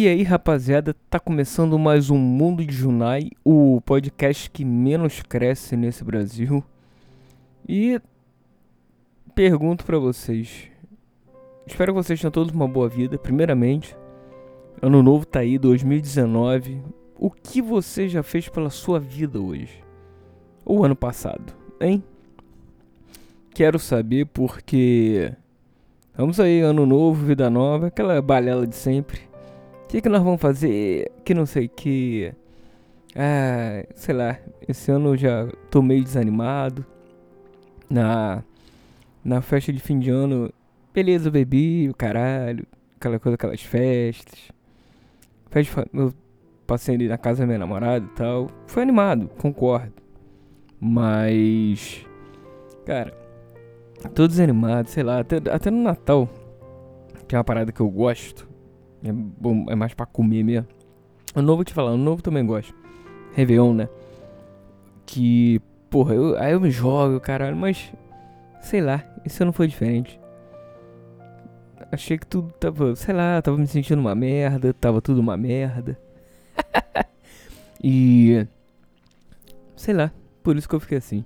E aí, rapaziada, tá começando mais um Mundo de Junai, o podcast que menos cresce nesse Brasil. E pergunto pra vocês. Espero que vocês tenham todos uma boa vida. Primeiramente, ano novo tá aí, 2019. O que você já fez pela sua vida hoje? Ou ano passado, hein? Quero saber porque Vamos aí, ano novo, vida nova, aquela balela de sempre. O que, que nós vamos fazer? Que não sei que. Ah, sei lá. Esse ano eu já tô meio desanimado. Na, na festa de fim de ano, beleza, eu bebi, o caralho. Aquela coisa, aquelas festas. Festa, eu passei ali na casa da minha namorada e tal. Foi animado, concordo. Mas. Cara, tô desanimado, sei lá. Até, até no Natal, que é uma parada que eu gosto. É, bom, é mais pra comer mesmo. O novo, te falar, o novo também gosto. Réveillon, né? Que, porra, eu, aí eu me jogo, caralho, mas. Sei lá, esse ano foi diferente. Achei que tudo tava, sei lá, tava me sentindo uma merda, tava tudo uma merda. e. Sei lá, por isso que eu fiquei assim.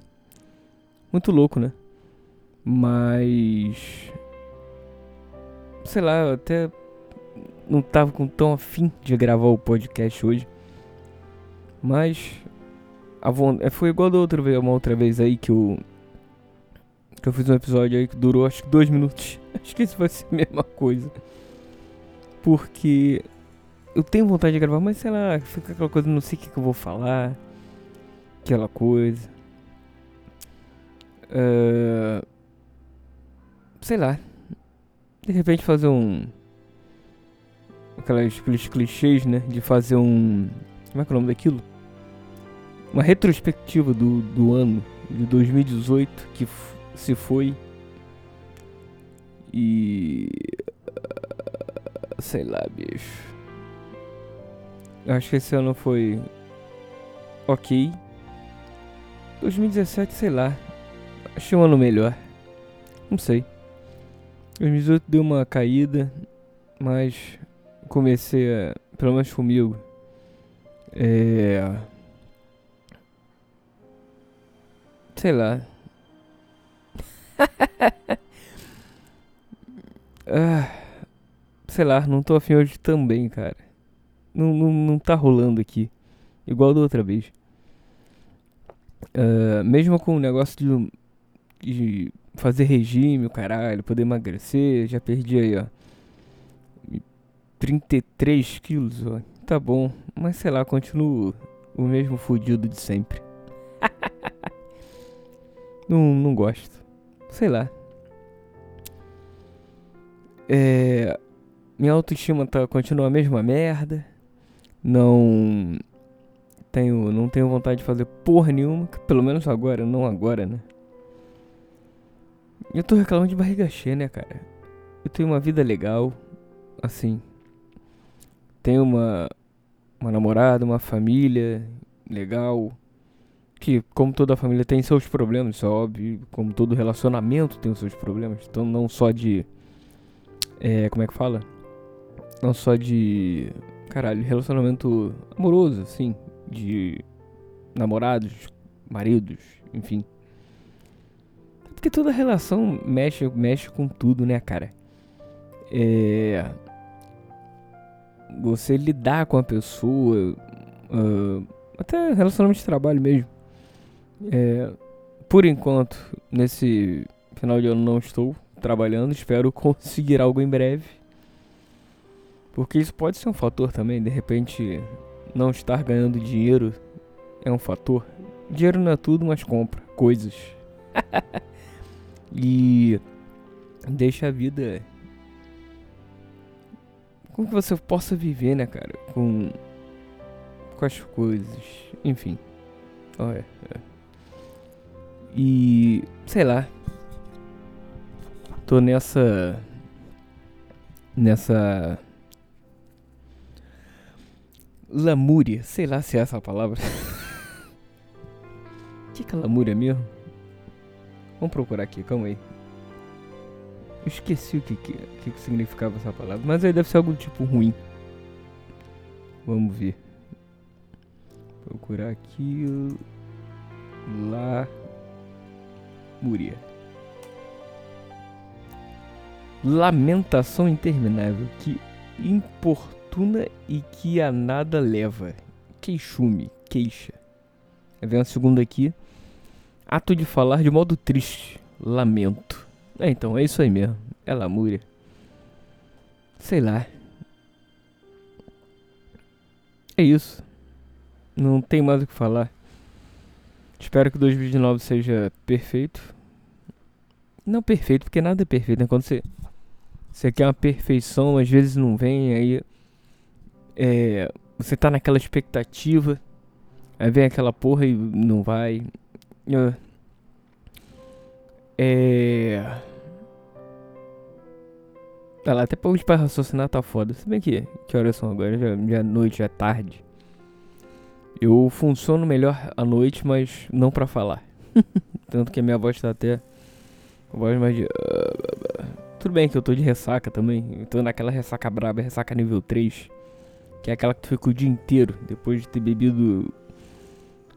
Muito louco, né? Mas. Sei lá, até não tava com tão afim de gravar o podcast hoje. Mas a é, foi igual da outra vez, uma outra vez aí que eu que eu fiz um episódio aí que durou acho que dois minutos. Acho que isso vai ser a mesma coisa. Porque eu tenho vontade de gravar, mas sei lá, fica aquela coisa, não sei o que, que eu vou falar. Aquela coisa. Uh, sei lá. De repente fazer um aquelas, aqueles clichês, né? De fazer um. Como é que é o nome daquilo? Uma retrospectiva do, do ano de 2018 que se foi. E. Sei lá, bicho. Acho que esse ano foi. Ok. 2017, sei lá. Achei um ano melhor. Não sei. 2018 deu uma caída, mas comecei a, pelo menos comigo, é, sei lá. ah, sei lá, não tô afim hoje também, cara. Não, não, não tá rolando aqui. Igual da outra vez. Uh, mesmo com o negócio de, de fazer regime, o caralho, poder emagrecer, já perdi aí, ó. 33 quilos, ó. Tá bom. Mas sei lá, continuo o mesmo fudido de sempre. não, não gosto. Sei lá. É, minha autoestima tá, continua a mesma merda. Não tenho, não tenho vontade de fazer porra nenhuma. Pelo menos agora, não agora, né? Eu tô reclamando de barriga cheia, né, cara? Eu tenho uma vida legal, assim, tenho uma, uma namorada, uma família legal. Que, como toda família, tem seus problemas, isso é óbvio. Como todo relacionamento tem os seus problemas. Então, não só de. É, como é que fala? Não só de. Caralho, relacionamento amoroso, assim. De namorados, maridos, enfim. Porque toda relação mexe, mexe com tudo, né, cara? É você lidar com a pessoa, uh, até relacionamento de trabalho mesmo. É, por enquanto, nesse final de ano não estou trabalhando, espero conseguir algo em breve. Porque isso pode ser um fator também, de repente não estar ganhando dinheiro é um fator. Dinheiro não é tudo, mas compra coisas. e deixa a vida como que você possa viver, né, cara? Com. Com as coisas. Enfim. Olha. É. E. Sei lá. Tô nessa. Nessa. Lamúria. Sei lá se é essa a palavra. que que é lamúria mesmo? Vamos procurar aqui, calma aí. Eu esqueci o que, que, que significava essa palavra. Mas aí deve ser algo tipo ruim. Vamos ver. Procurar aqui. Lá. Múria. Lamentação interminável que importuna e que a nada leva. Queixume, queixa. Vem a segunda aqui. Ato de falar de modo triste. Lamento. É, então, é isso aí mesmo. É lamúria. Sei lá. É isso. Não tem mais o que falar. Espero que 2019 seja perfeito. Não perfeito, porque nada é perfeito, né? Quando você você quer uma perfeição, às vezes não vem, aí é, você tá naquela expectativa, aí vem aquela porra e não vai. É. Tá lá, até pra hoje pra raciocinar tá foda. Se bem que, que horas são agora? Já, é noite, já é tarde. Eu funciono melhor à noite, mas não pra falar. Tanto que a minha voz tá até. A voz mais de. Tudo bem que eu tô de ressaca também. Eu tô naquela ressaca braba, ressaca nível 3. Que é aquela que tu fica o dia inteiro depois de ter bebido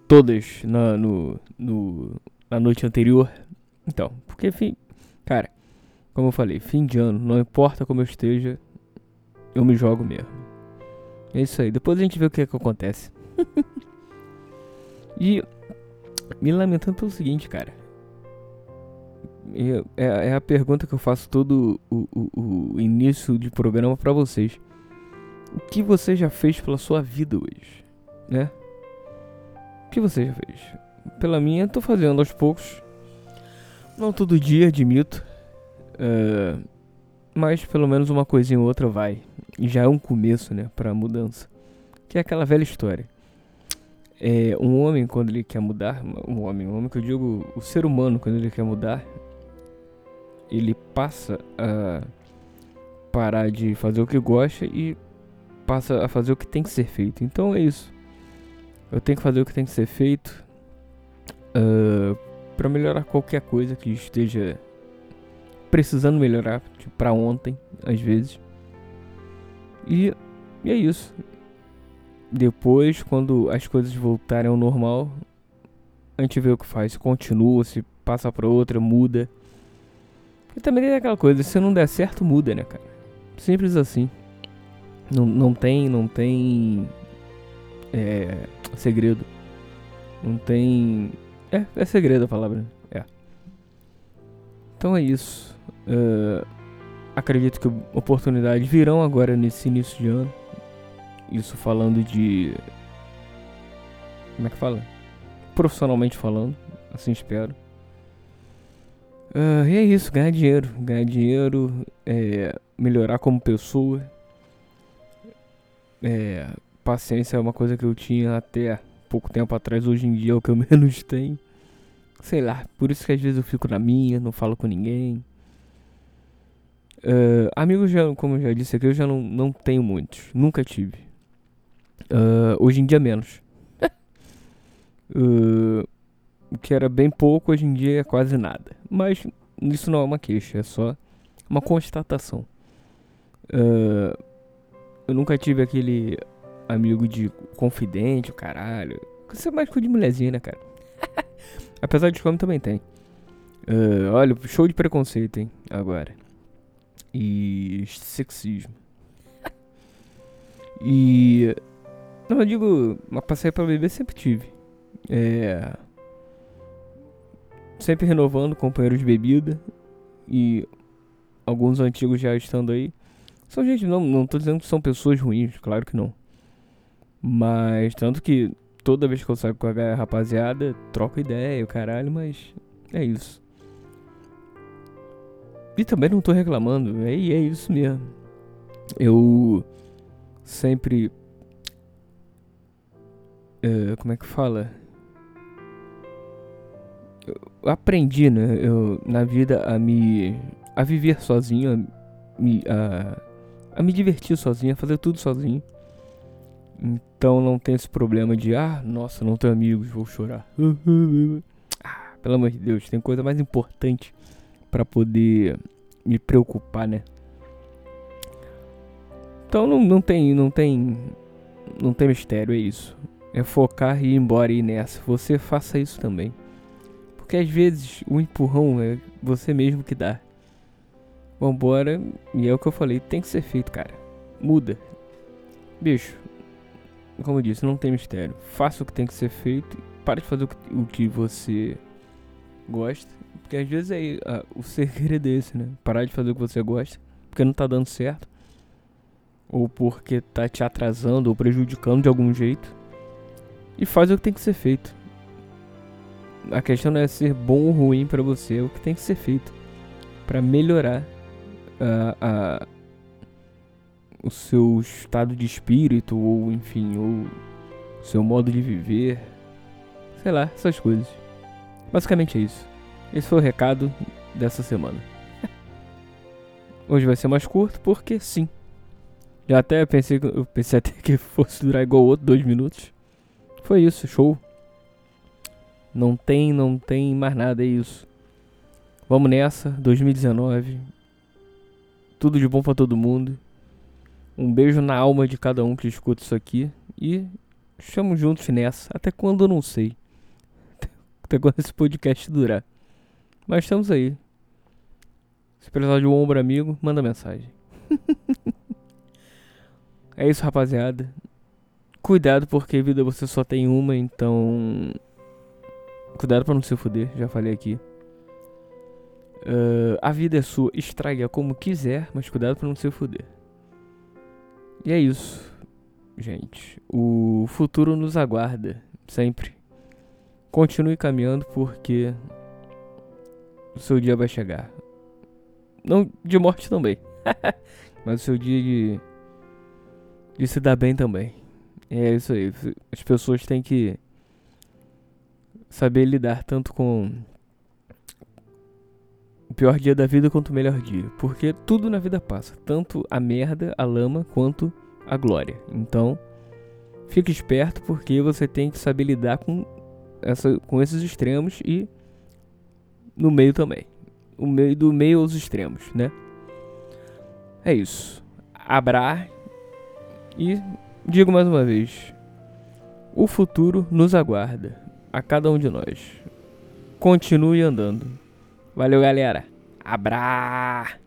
todas na, no, no, na noite anterior. Então, porque, fim, cara, como eu falei, fim de ano, não importa como eu esteja, eu me jogo mesmo. É isso aí, depois a gente vê o que, é que acontece. e me lamentando pelo seguinte, cara. É, é a pergunta que eu faço todo o, o, o início de programa para vocês. O que você já fez pela sua vida hoje? Né? O que você já fez? Pela minha, tô fazendo aos poucos. Não todo dia, admito. Uh, mas pelo menos uma coisinha ou outra vai. E já é um começo, né, pra mudança. Que é aquela velha história. É, um homem, quando ele quer mudar, um homem, um homem que eu digo, o ser humano, quando ele quer mudar, ele passa a parar de fazer o que gosta e passa a fazer o que tem que ser feito. Então é isso. Eu tenho que fazer o que tem que ser feito uh, ah, para melhorar qualquer coisa que esteja precisando melhorar, tipo, para ontem, às vezes. E, e é isso. Depois, quando as coisas voltarem ao normal, a gente vê o que faz. Continua, se passa para outra, muda. E também tem aquela coisa, se não der certo, muda, né, cara? Simples assim. Não, não tem, não tem é, segredo. Não tem. É, é segredo a palavra. Né? É. Então é isso. Uh, acredito que oportunidades virão agora nesse início de ano. Isso falando de. Como é que fala? Profissionalmente falando, assim espero. Uh, e é isso, ganhar dinheiro. Ganhar dinheiro, é, melhorar como pessoa. É, paciência é uma coisa que eu tinha até pouco tempo atrás, hoje em dia é o que eu menos tenho. Sei lá, por isso que às vezes eu fico na minha, não falo com ninguém. Uh, amigos, já, como eu já disse aqui, eu já não, não tenho muitos. Nunca tive. Uh, hoje em dia, menos. uh, o que era bem pouco, hoje em dia é quase nada. Mas isso não é uma queixa, é só uma constatação. Uh, eu nunca tive aquele amigo de confidente, o caralho. Você é mais de mulherzinha, né, cara? Apesar de como também tem. Uh, olha, show de preconceito, hein, agora. E sexismo. e. Não, eu digo, uma passeio pra beber sempre tive. É sempre renovando companheiros de bebida e alguns antigos já estando aí. São gente, não, não tô dizendo que são pessoas ruins, claro que não. Mas tanto que toda vez que eu saio com a rapaziada, troco ideia, o caralho, mas é isso. E também não tô reclamando, é, é isso mesmo. Eu sempre. Uh, como é que fala? eu aprendi, né, eu, na vida a me a viver sozinho, a me, a, a me divertir sozinho, a fazer tudo sozinho. Então não tem esse problema de, ah, nossa, não tenho amigos, vou chorar. ah, pelo amor de Deus, tem coisa mais importante para poder me preocupar, né? Então não, não tem, não tem não tem mistério, é isso. É focar e ir embora e ir nessa. Você faça isso também. Porque às vezes o empurrão é você mesmo que dá. Vambora, e é o que eu falei, tem que ser feito, cara. Muda. Bicho, como eu disse, não tem mistério. Faça o que tem que ser feito. Para de fazer o que, o que você gosta. Porque às vezes é, o segredo é esse, né? Parar de fazer o que você gosta. Porque não tá dando certo. Ou porque tá te atrasando ou prejudicando de algum jeito. E faz o que tem que ser feito. A questão não é ser bom ou ruim para você, é o que tem que ser feito para melhorar a, a, o seu estado de espírito, ou enfim, o seu modo de viver, sei lá, essas coisas. Basicamente é isso. Esse foi o recado dessa semana. Hoje vai ser mais curto, porque sim. Já até pensei, eu pensei até que fosse durar igual o outro, dois minutos. Foi isso, show. Não tem, não tem mais nada, é isso. Vamos nessa, 2019. Tudo de bom para todo mundo. Um beijo na alma de cada um que escuta isso aqui. E chamo juntos nessa. Até quando eu não sei. Até quando esse podcast durar. Mas estamos aí. Se precisar de um ombro amigo, manda mensagem. é isso, rapaziada. Cuidado porque vida você só tem uma, então. Cuidado para não se fuder, já falei aqui. Uh, a vida é sua, estrague-a como quiser, mas cuidado para não se fuder. E é isso, gente. O futuro nos aguarda, sempre. Continue caminhando porque o seu dia vai chegar. Não de morte também, mas o seu dia de, de se dar bem também. É isso aí. As pessoas têm que saber lidar tanto com o pior dia da vida quanto o melhor dia. Porque tudo na vida passa. Tanto a merda, a lama, quanto a glória. Então, fique esperto porque você tem que saber lidar com, essa, com esses extremos e no meio também. O meio do meio aos extremos, né? É isso. Abra e digo mais uma vez: o futuro nos aguarda a cada um de nós. Continue andando. Valeu, galera. Abra!